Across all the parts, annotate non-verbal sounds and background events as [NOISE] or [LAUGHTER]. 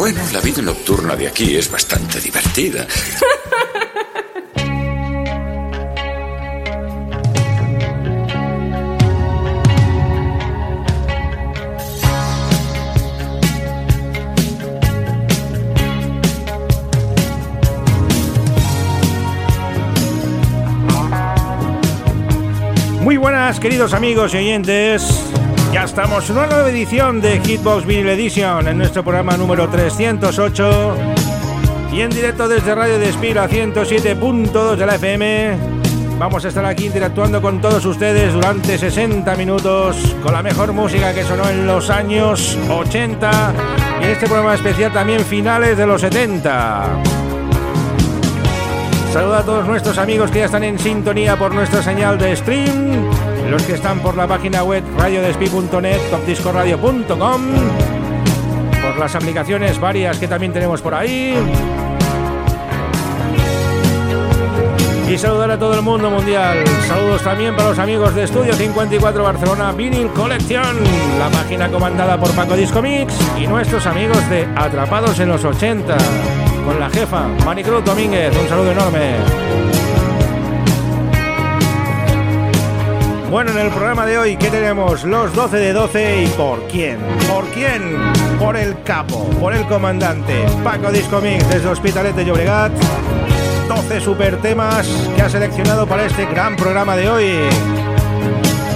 Bueno, la vida nocturna de aquí es bastante divertida. Muy buenas, queridos amigos y oyentes. Ya estamos en una nueva edición de Hitbox Vinyl Edition en nuestro programa número 308 y en directo desde Radio Despila 107.2 de la FM. Vamos a estar aquí interactuando con todos ustedes durante 60 minutos con la mejor música que sonó en los años 80 y este programa especial también finales de los 70. Saluda a todos nuestros amigos que ya están en sintonía por nuestra señal de stream, los que están por la página web radiodespi.net, topdiscoradio.com, por las aplicaciones varias que también tenemos por ahí. Y saludar a todo el mundo mundial. Saludos también para los amigos de Estudio 54 Barcelona Vinyl Collection, la página comandada por Paco Disco Mix y nuestros amigos de Atrapados en los 80 con la jefa Manicruz Domínguez. Un saludo enorme. Bueno, en el programa de hoy, ¿qué tenemos? Los 12 de 12 y ¿por quién? ¿Por quién? Por el capo, por el comandante Paco Disco Mix desde Hospitalet de Llobregat. 12 super temas que ha seleccionado para este gran programa de hoy.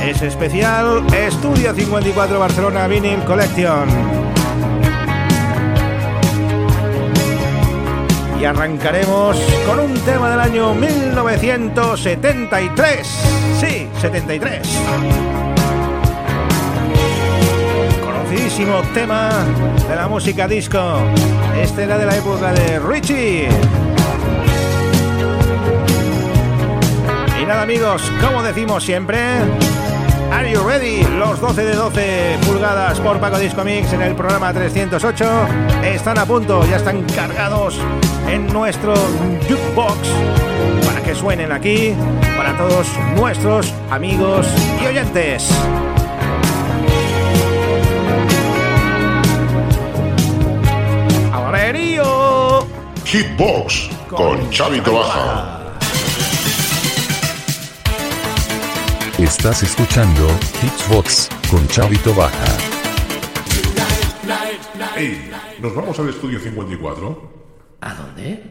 Es especial Estudio 54 Barcelona Vinyl Collection. Y arrancaremos con un tema del año 1973. Sí, 73. Conocidísimo tema de la música disco. Este era de la época de Richie. Y nada amigos, como decimos siempre, Are you ready? Los 12 de 12 pulgadas por Paco Disco Mix en el programa 308 están a punto, ya están cargados en nuestro jukebox que suenen aquí para todos nuestros amigos y oyentes. ¡Averío! Hitbox con Chavito Baja. Estás escuchando Hitbox con Chavito Baja. Hey, ¿nos vamos al estudio 54? ¿A dónde?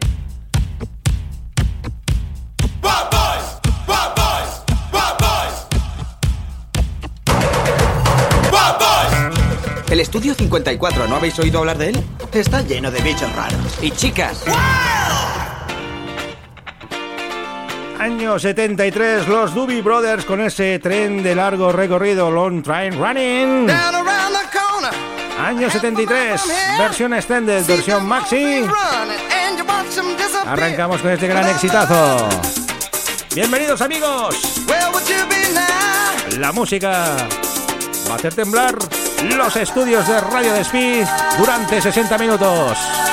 Estudio 54, ¿no habéis oído hablar de él? Está lleno de bichos raros. Y chicas. Año 73, los Doobie Brothers con ese tren de largo recorrido, Long Train Running. Año 73, versión extended, versión maxi. Arrancamos con este gran exitazo. Bienvenidos amigos. La música va a hacer temblar los estudios de Radio Despí durante 60 minutos.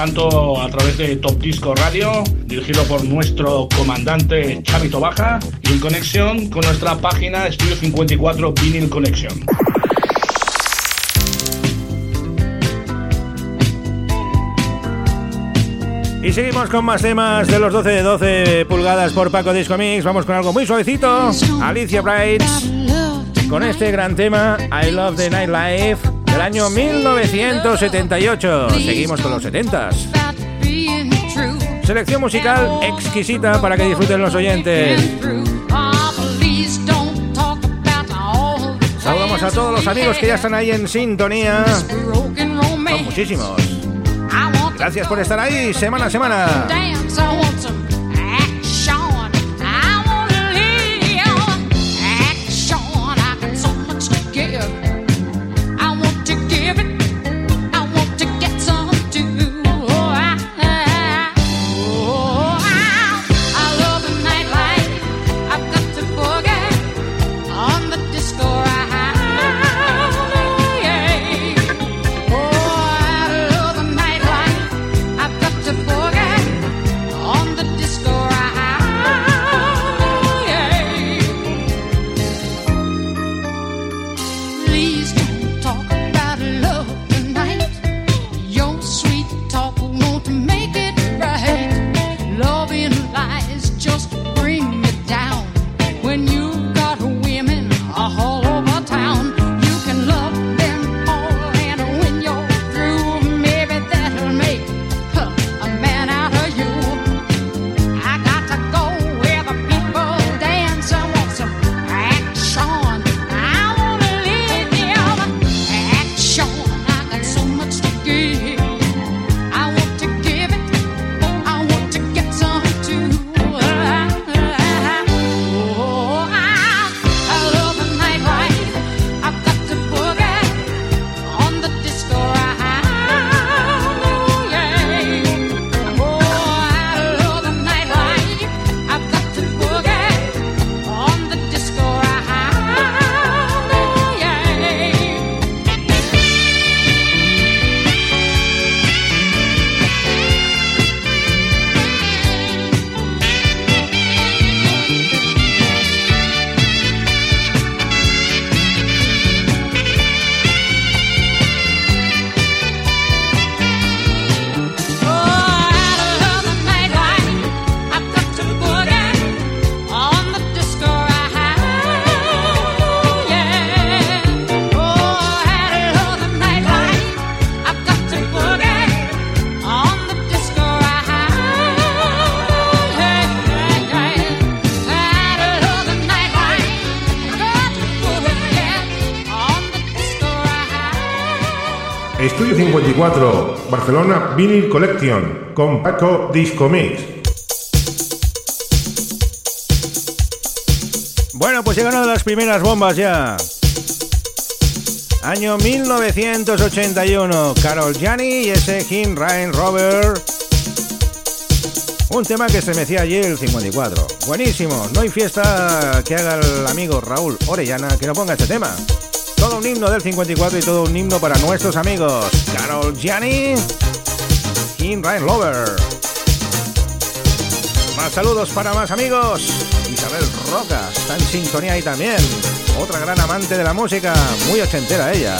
Tanto a través de Top Disco Radio, dirigido por nuestro comandante Chavito Baja, y en conexión con nuestra página Estudio 54 Vinyl Connection. Y seguimos con más temas de los 12 de 12 pulgadas por Paco Disco Mix. Vamos con algo muy suavecito. Alicia Bright con este gran tema I Love the Nightlife del año 1978. Seguimos con los 70s. Selección musical exquisita para que disfruten los oyentes. Saludamos a todos los amigos que ya están ahí en sintonía. Son muchísimos. Gracias por estar ahí semana a semana. Barcelona Vinyl Collection con Paco Disco Mix. Bueno, pues llegaron las primeras bombas ya. Año 1981, Carol Gianni y ese Jim Ryan Robert. Un tema que se mecía allí el 54. Buenísimo, no hay fiesta que haga el amigo Raúl Orellana que no ponga este tema. Un himno del 54 y todo un himno para nuestros amigos. Carol Gianni, King Ryan Lover. Más saludos para más amigos. Isabel Roca está en sintonía ahí también. Otra gran amante de la música, muy ochentera ella.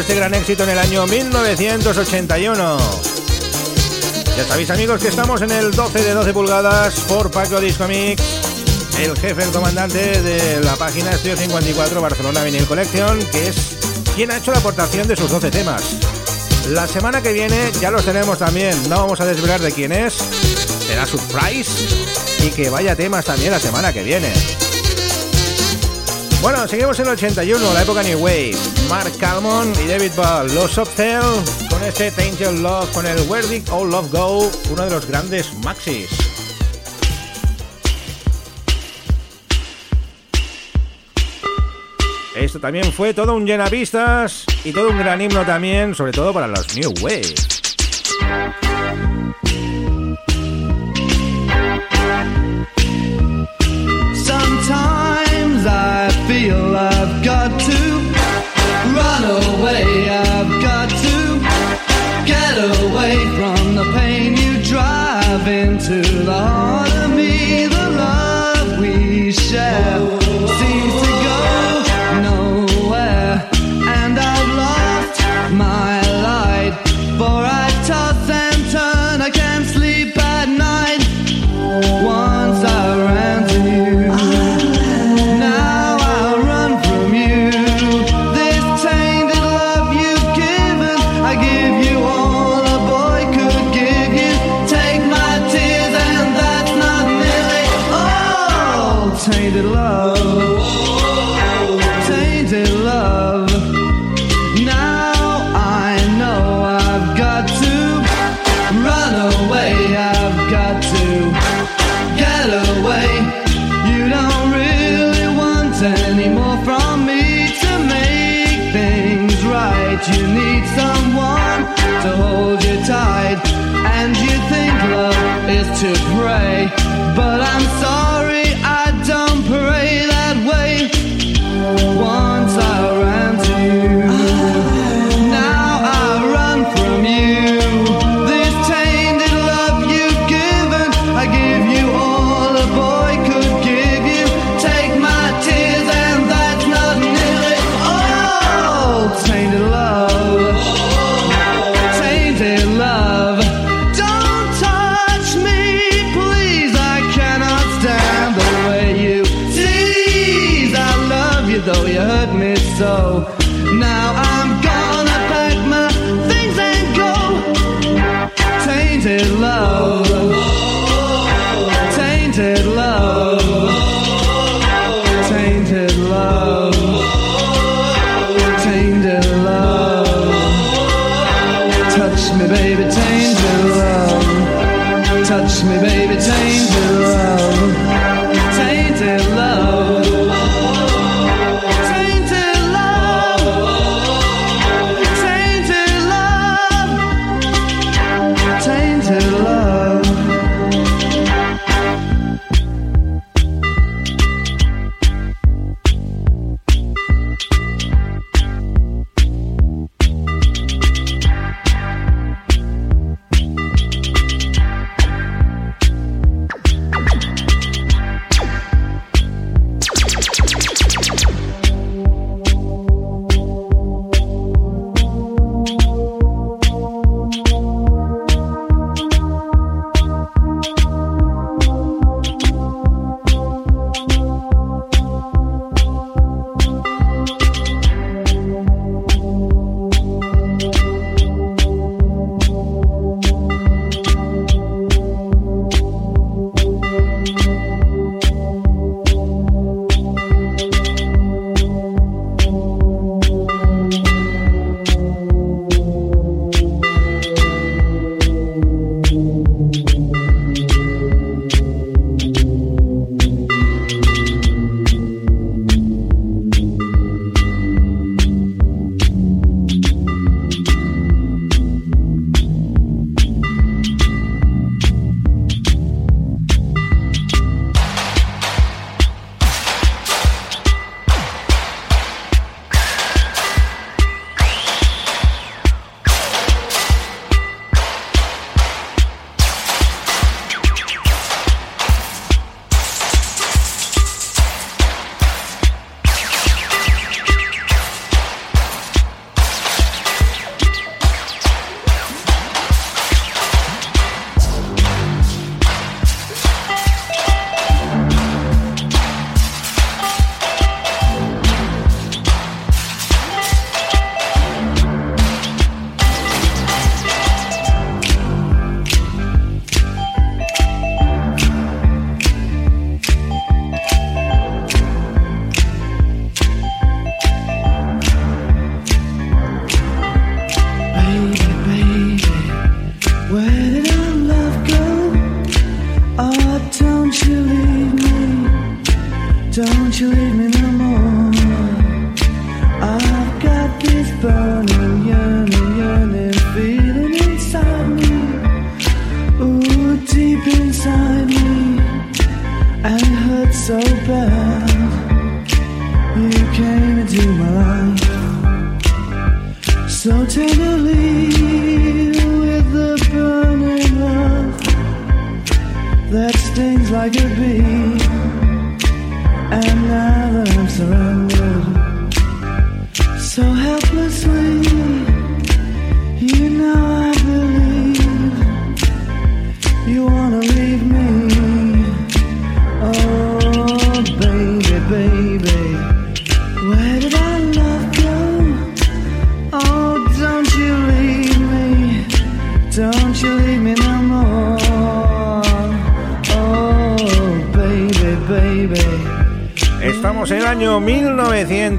Este gran éxito en el año 1981. Ya sabéis amigos que estamos en el 12 de 12 pulgadas por Paco Disco Mix, el jefe, el comandante de la página Estudio 54 Barcelona Vinyl Collection, que es quien ha hecho la aportación de sus 12 temas. La semana que viene ya los tenemos también, no vamos a desvelar de quién es, será surprise y que vaya temas también la semana que viene. Bueno, seguimos en el 81, la época New Wave. Mark Calmon y David Ball, los Uptell, con este Tainted Love, con el Where Did All Love Go, uno de los grandes maxis. Esto también fue todo un llenapistas y todo un gran himno también, sobre todo para los New Wave.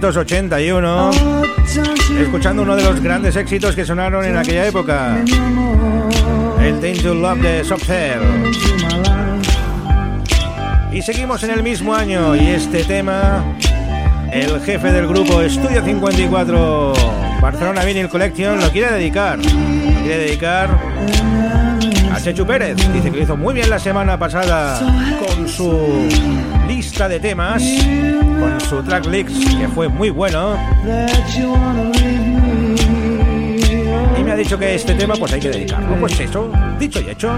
1981, Oh, don't you escuchando uno de los grandes éxitos que sonaron en aquella época, el Danger Love de Soft Cell. Into my life. Y seguimos en el mismo año y este tema, el jefe del grupo Estudio 54 Barcelona Vinyl Collection lo quiere dedicar. Lo quiere dedicar Chechu Pérez. Dice que lo hizo muy bien la semana pasada con su lista de temas, con su track list, que fue muy bueno. Y me ha dicho que este tema pues hay que dedicarlo. Pues eso, dicho y hecho,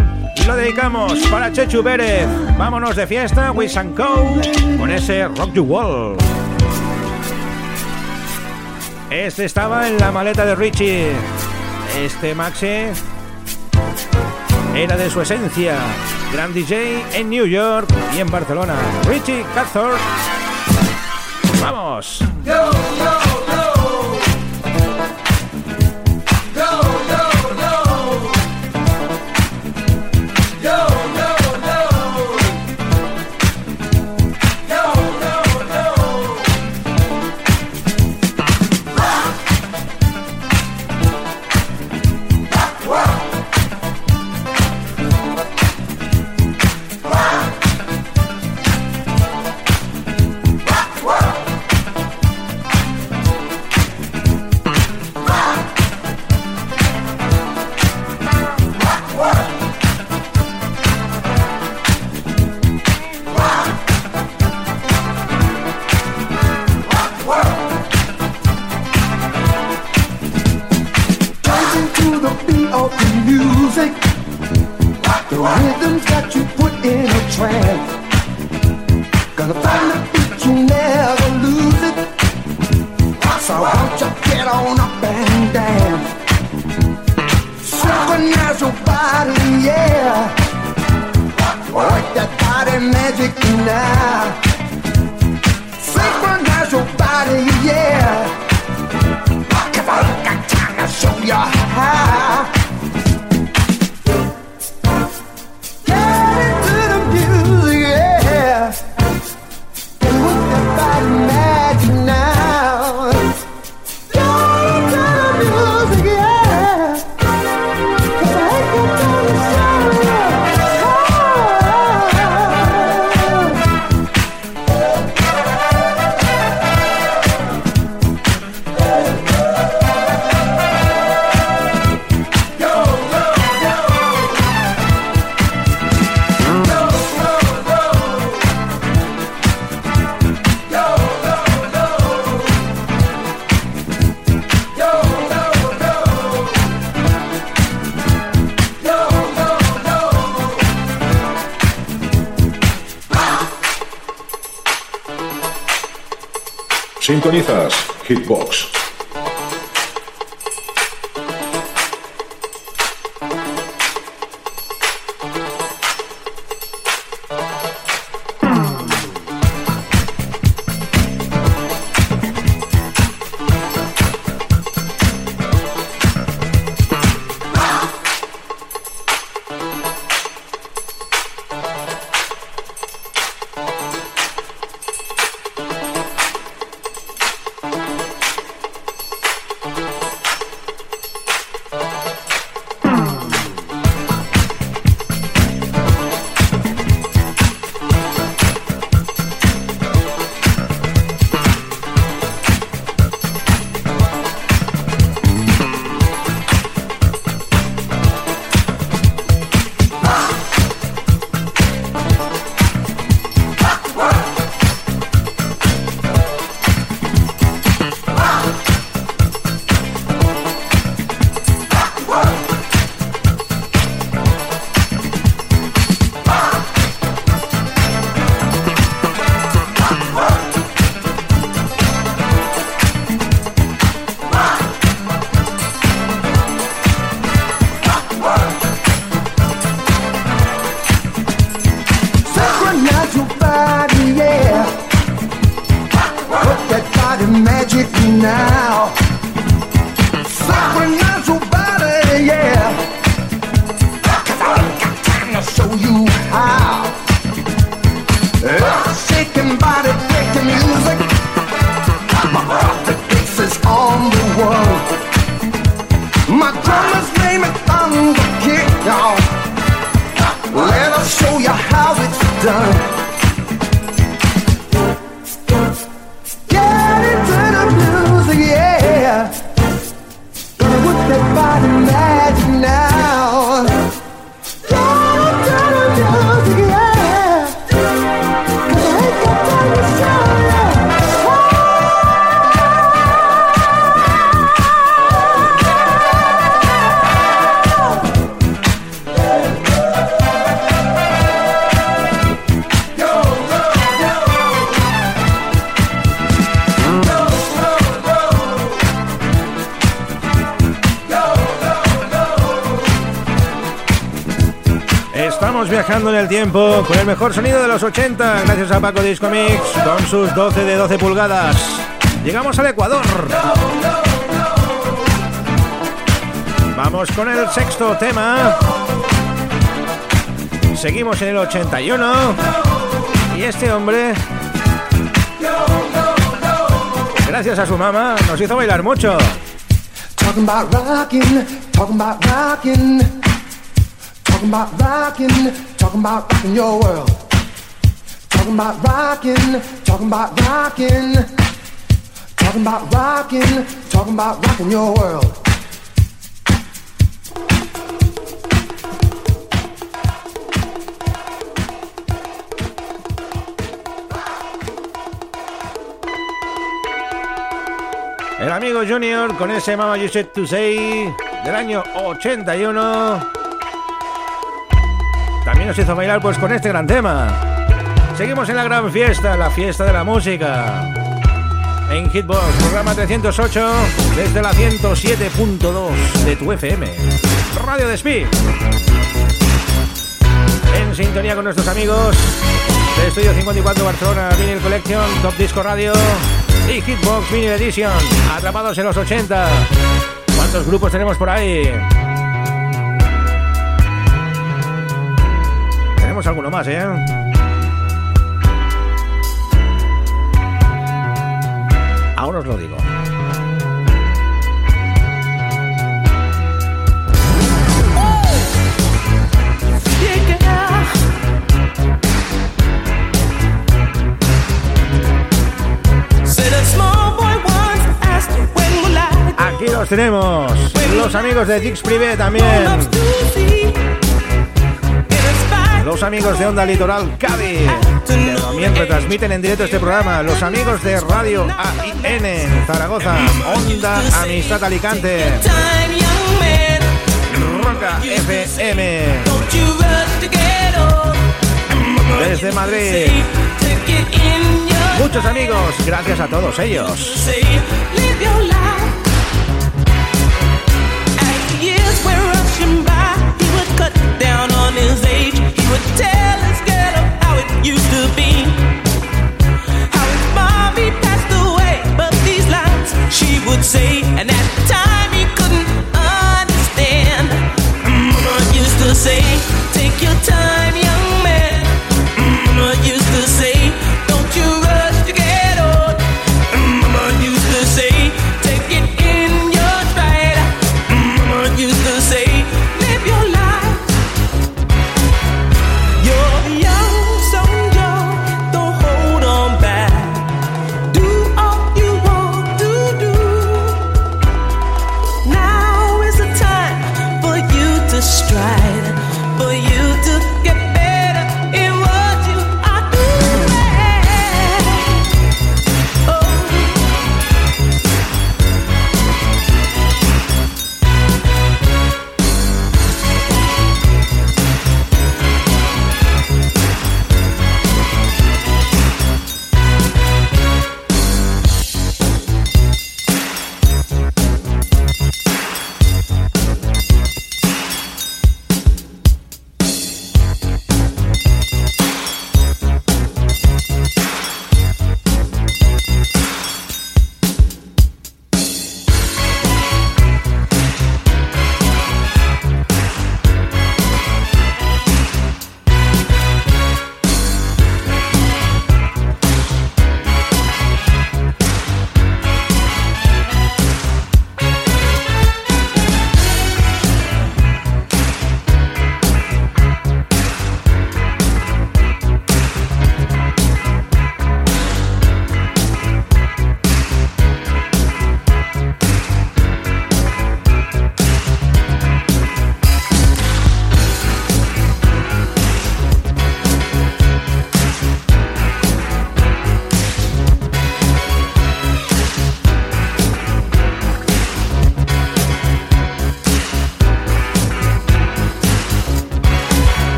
lo dedicamos para Chechu Pérez. Vámonos de fiesta, Wish and Co. con ese Rock You Wall. Este estaba en la maleta de Richie. Este Maxi era de su esencia. Gran DJ en New York y en Barcelona. Richie Cathor. ¡Vamos! Tiempo con el mejor sonido de los 80, gracias a Paco Disco Mix, con sus 12 de 12 pulgadas. Llegamos al Ecuador. Vamos con el sexto tema. Seguimos en el 81. Y este hombre, gracias a su mamá, nos hizo bailar mucho. Talking about rocking, talking about rocking, talking about rocking, talking about rocking your world. Talking about rocking, talking about rocking, talking about rocking, talking about rocking your world. El amigo Junior con ese Mama You Said to Say del año 81. También nos hizo bailar pues con este gran tema. Seguimos en la gran fiesta, la fiesta de la música. En Hitbox, programa 308, desde la 107.2 de tu FM. Radio Despí. En sintonía con nuestros amigos de Estudio 54 Barcelona, Vinyl Collection, Top Disco Radio y Hitbox Vinyl Edition. Atrapados en los 80. ¿Cuántos grupos tenemos por ahí? Alguno más, ¿eh? Ahora os lo digo. Aquí los tenemos. Los amigos de Dix Privé también. Los amigos de Onda Litoral Cádiz. Que también retransmiten en directo este programa. Los amigos de Radio AIN Zaragoza. Onda Amistad Alicante. Roca FM. Desde Madrid. Muchos amigos. Gracias a todos ellos. Down on his age. He would tell his girl of how it used to be. How his mommy passed away, but these lines she would say, and at the time he couldn't understand. Mama used to say,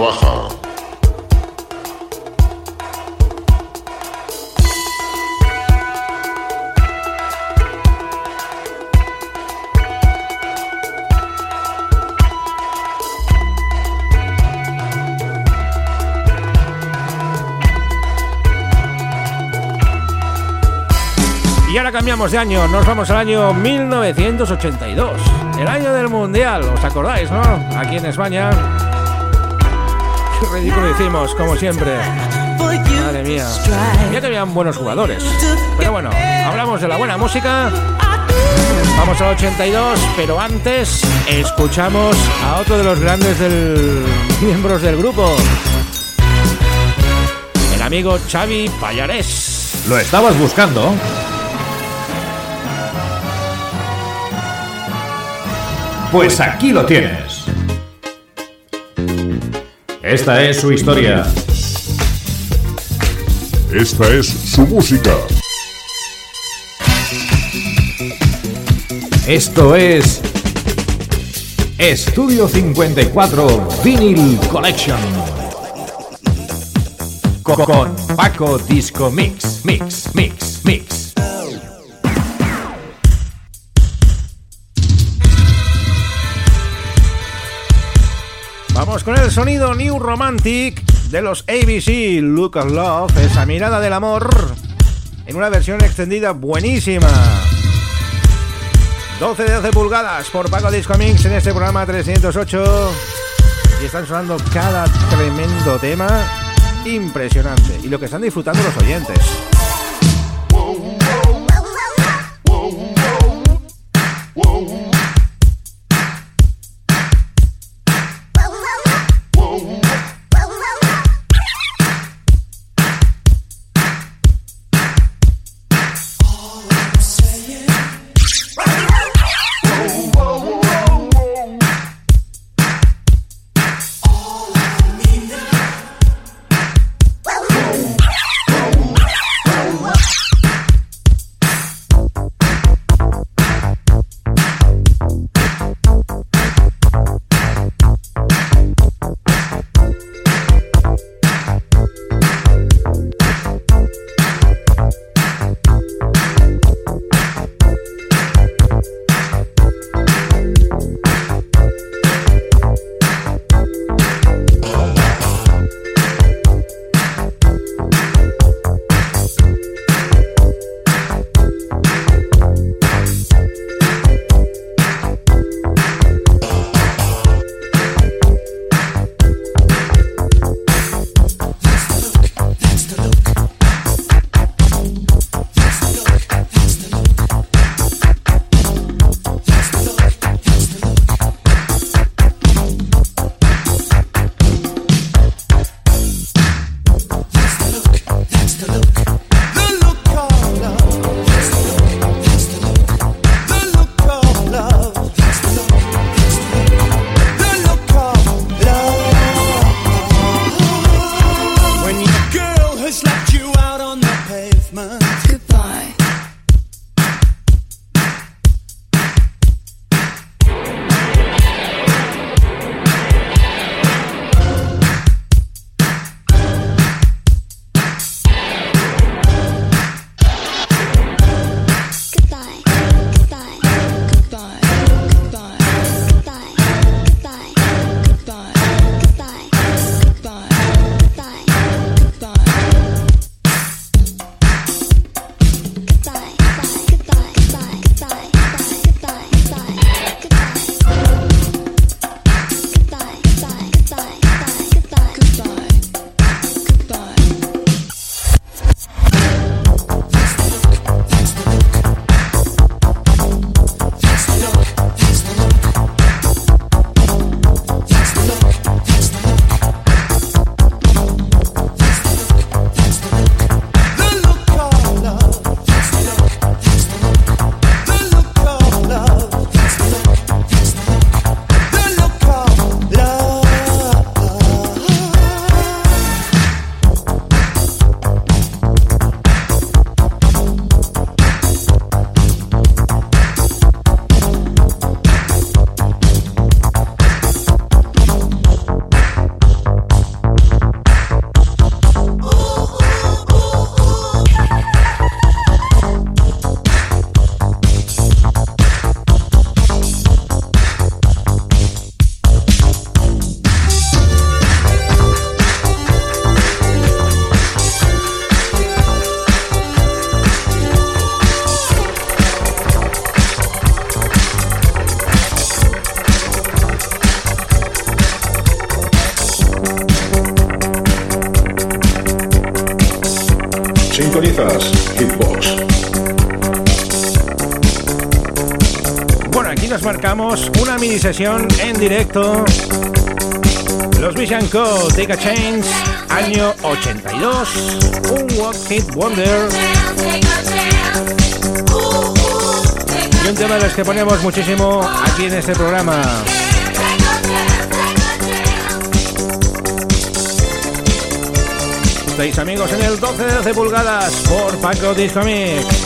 Baja. Y ahora cambiamos de año, nos vamos al año 1982, el año del Mundial, ¿os acordáis, no? Aquí en España. Qué [LAUGHS] ridículo hicimos, como siempre. Madre mía. Ya que habían buenos jugadores. Pero bueno, hablamos de la buena música. Vamos al 82, pero antes escuchamos a otro de los grandes del... [LAUGHS] miembros del grupo. El amigo Xavi Payares. ¿Lo estabas buscando? Pues aquí lo tienes. Esta es su historia. Esta es su música. Esto es Estudio 54 Vinyl Collection. Co- Con Paco Disco Mix, Mix, Mix, Mix. Con el sonido New Romantic de los ABC Look of Love, esa mirada del amor, en una versión extendida buenísima. 12 de 12 pulgadas por Paco Disco Mix en este programa 308. Y están sonando cada tremendo tema impresionante. Y lo que están disfrutando los oyentes. mini sesión en directo. Los Vision Co. Take a Chance, año 82. Un One Hit Wonder. Y un tema de los que ponemos muchísimo aquí en este programa. Seis amigos en el 12 de 12 pulgadas por Paco Discomic.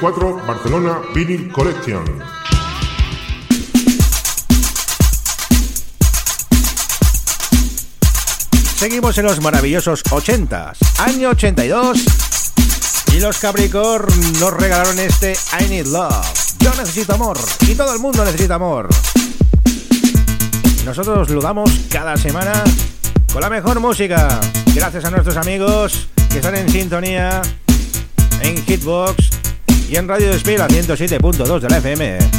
2024 Barcelona Vinyl Collection. Seguimos en los maravillosos 80s, año 82. Y los Capricorn nos regalaron este I Need Love. Yo necesito amor y todo el mundo necesita amor. Nosotros lo damos cada semana con la mejor música. Gracias a nuestros amigos que están en sintonía en Hitbox y en Radio Despila 107.2 de la FM.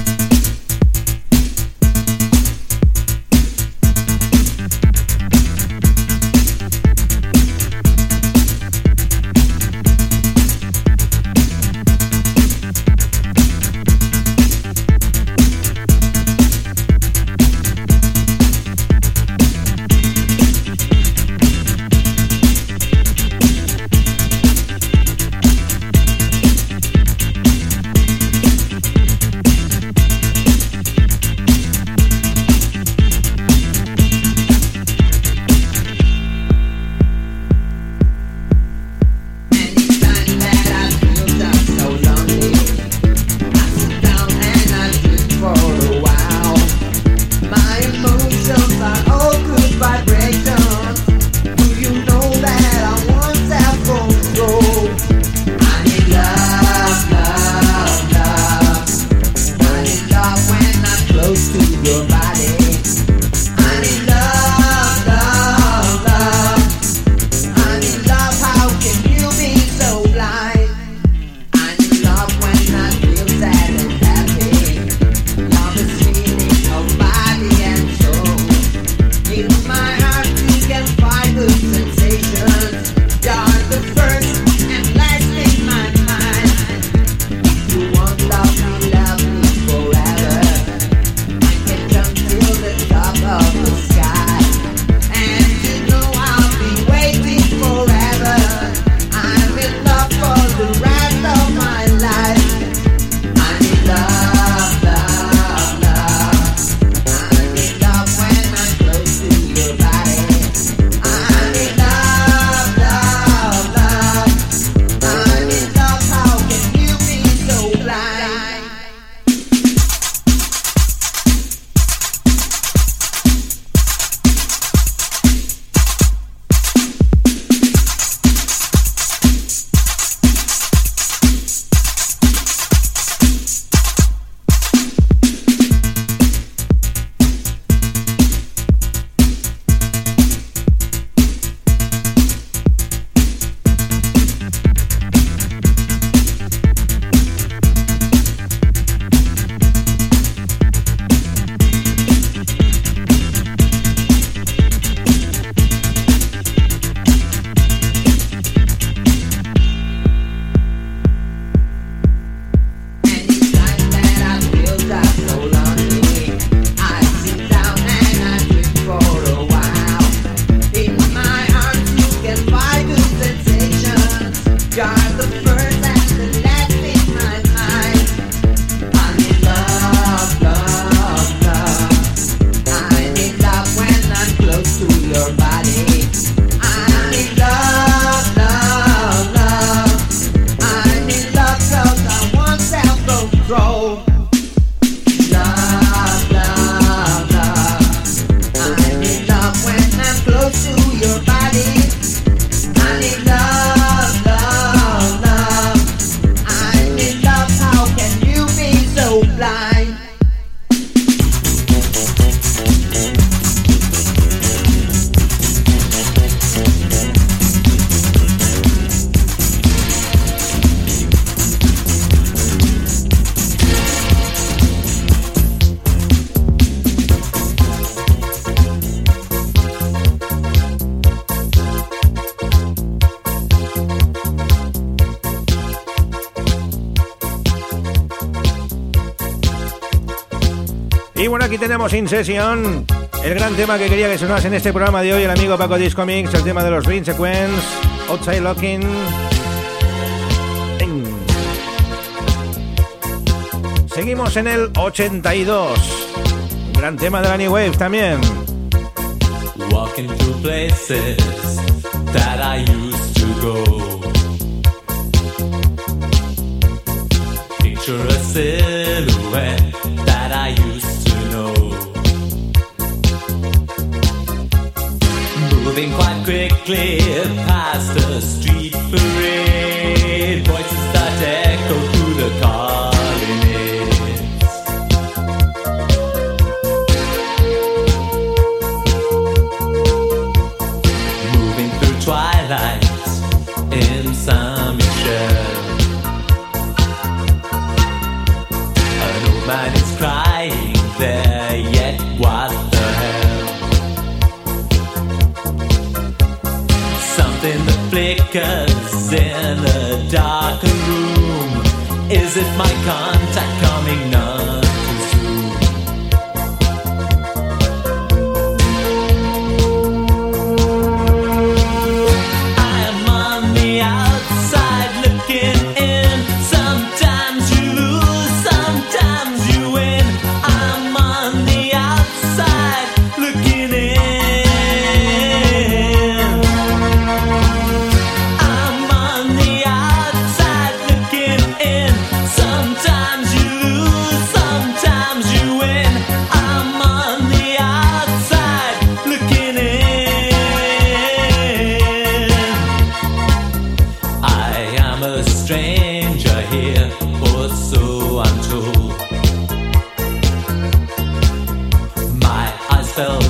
Tenemos In Session, el gran tema que quería que sonase en este programa de hoy el amigo Paco Disco Mix, el tema de los Dream Sequence, Outside Locking. Seguimos en el 82, gran tema de la New Wave también. Walking through places that I used to go. Picture a silhouette Moving quite quickly past a street parade. Voices start to echo through the colonnades. if my car.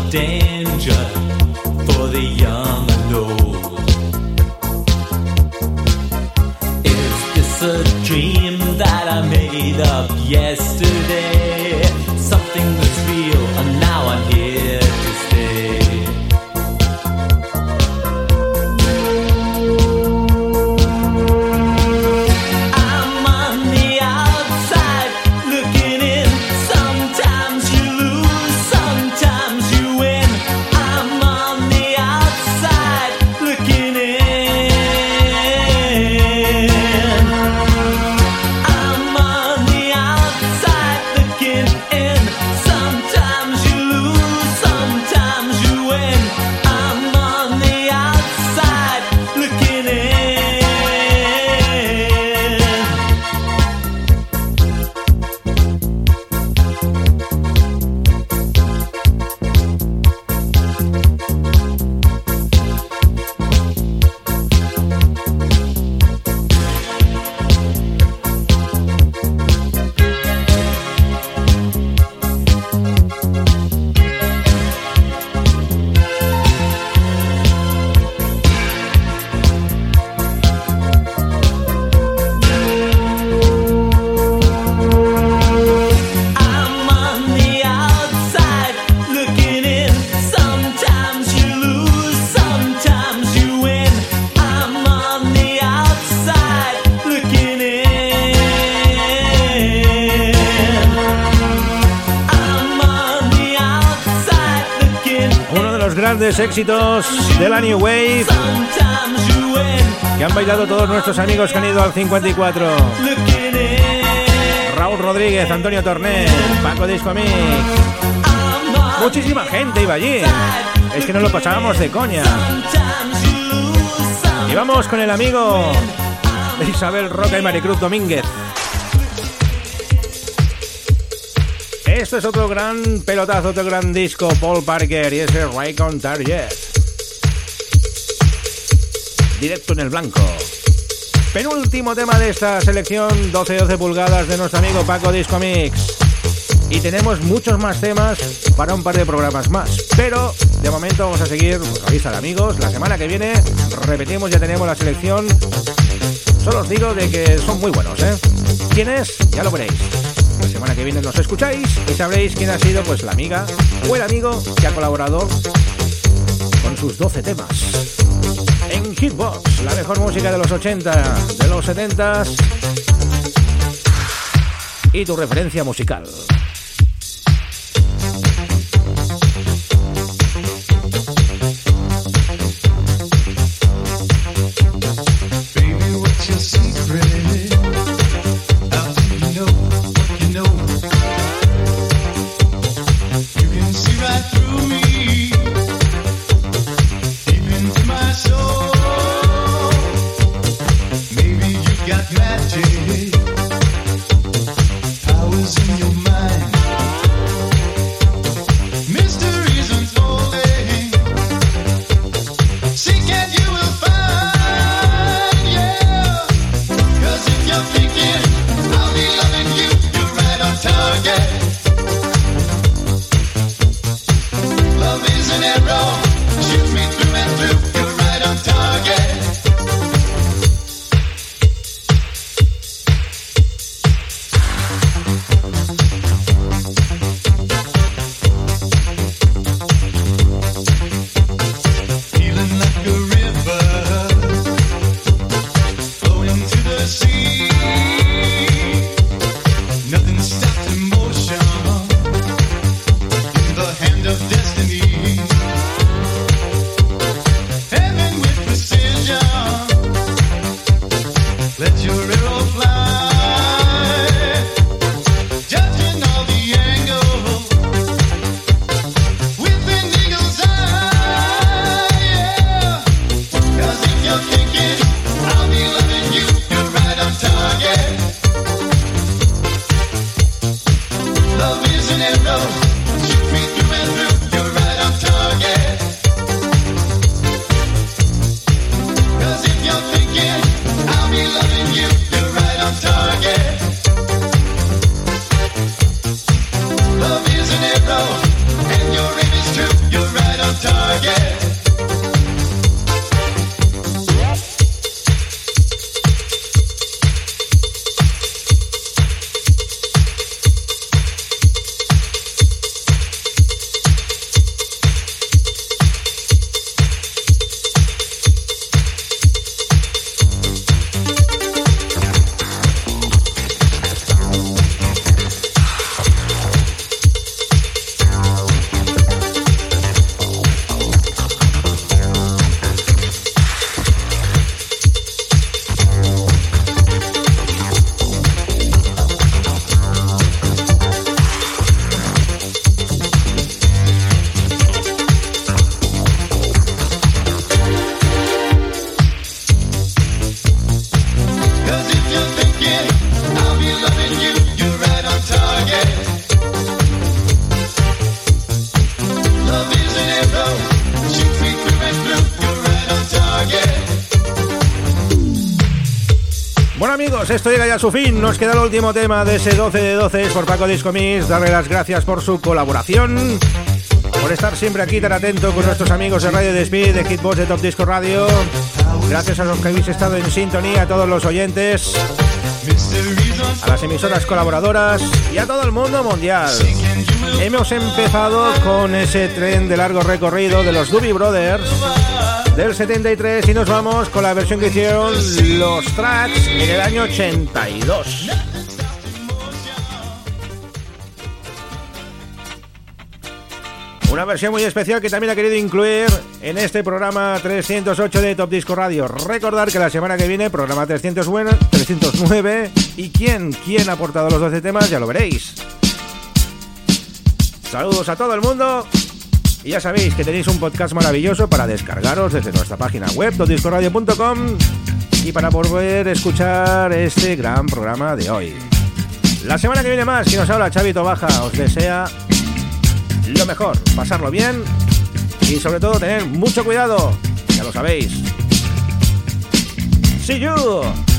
Danger de la New Wave que han bailado todos nuestros amigos que han ido al 54. Looking in. Raúl Rodríguez, Antonio Torné, Paco Disco Mix. Muchísima gente iba allí. Es que nos lo pasábamos de coña. Y vamos con el amigo Isabel Roca y Maricruz Domínguez. Esto es otro gran pelotazo, otro gran disco, Paul Parker, y ese Right on Target. Directo en el blanco. Penúltimo tema de esta selección, 12-12 pulgadas de nuestro amigo Paco Disco Mix. Y tenemos muchos más temas para un par de programas más. Pero de momento vamos a seguir, pues amigos, la semana que viene repetimos, ya tenemos la selección. Solo os digo de que son muy buenos, ¿eh? ¿Quién es? Ya lo veréis. La semana que viene nos escucháis y sabréis quién ha sido pues la amiga o el amigo que ha colaborado con sus 12 temas. En Hitbox, la mejor música de los 80, de los 70 y tu referencia musical. Su fin. Nos queda el último tema de ese 12 de 12 es por Paco Disco Mix. Darle las gracias por su colaboración, por estar siempre aquí tan atento con nuestros amigos de Radio Despid, de Hitbox de Top Disco Radio. Gracias a los que habéis estado en sintonía, a todos los oyentes, a las emisoras colaboradoras y a todo el mundo mundial. Hemos empezado con ese tren de largo recorrido de los Doobie Brothers del 73 y nos vamos con la versión que hicieron los tracks en el año 82. Una versión muy especial que también ha querido incluir en este programa 308 de Top Disco Radio. Recordar que la semana que viene, programa 309, 309 y quién, quién ha aportado los 12 temas, ya lo veréis. Saludos a todo el mundo y ya sabéis que tenéis un podcast maravilloso para descargaros desde nuestra página web, topdiscoradio.com y para poder escuchar este gran programa de hoy. La semana que viene más, quien nos habla Chavito Baja, os desea lo mejor, pasarlo bien y sobre todo tener mucho cuidado, ya lo sabéis. See you.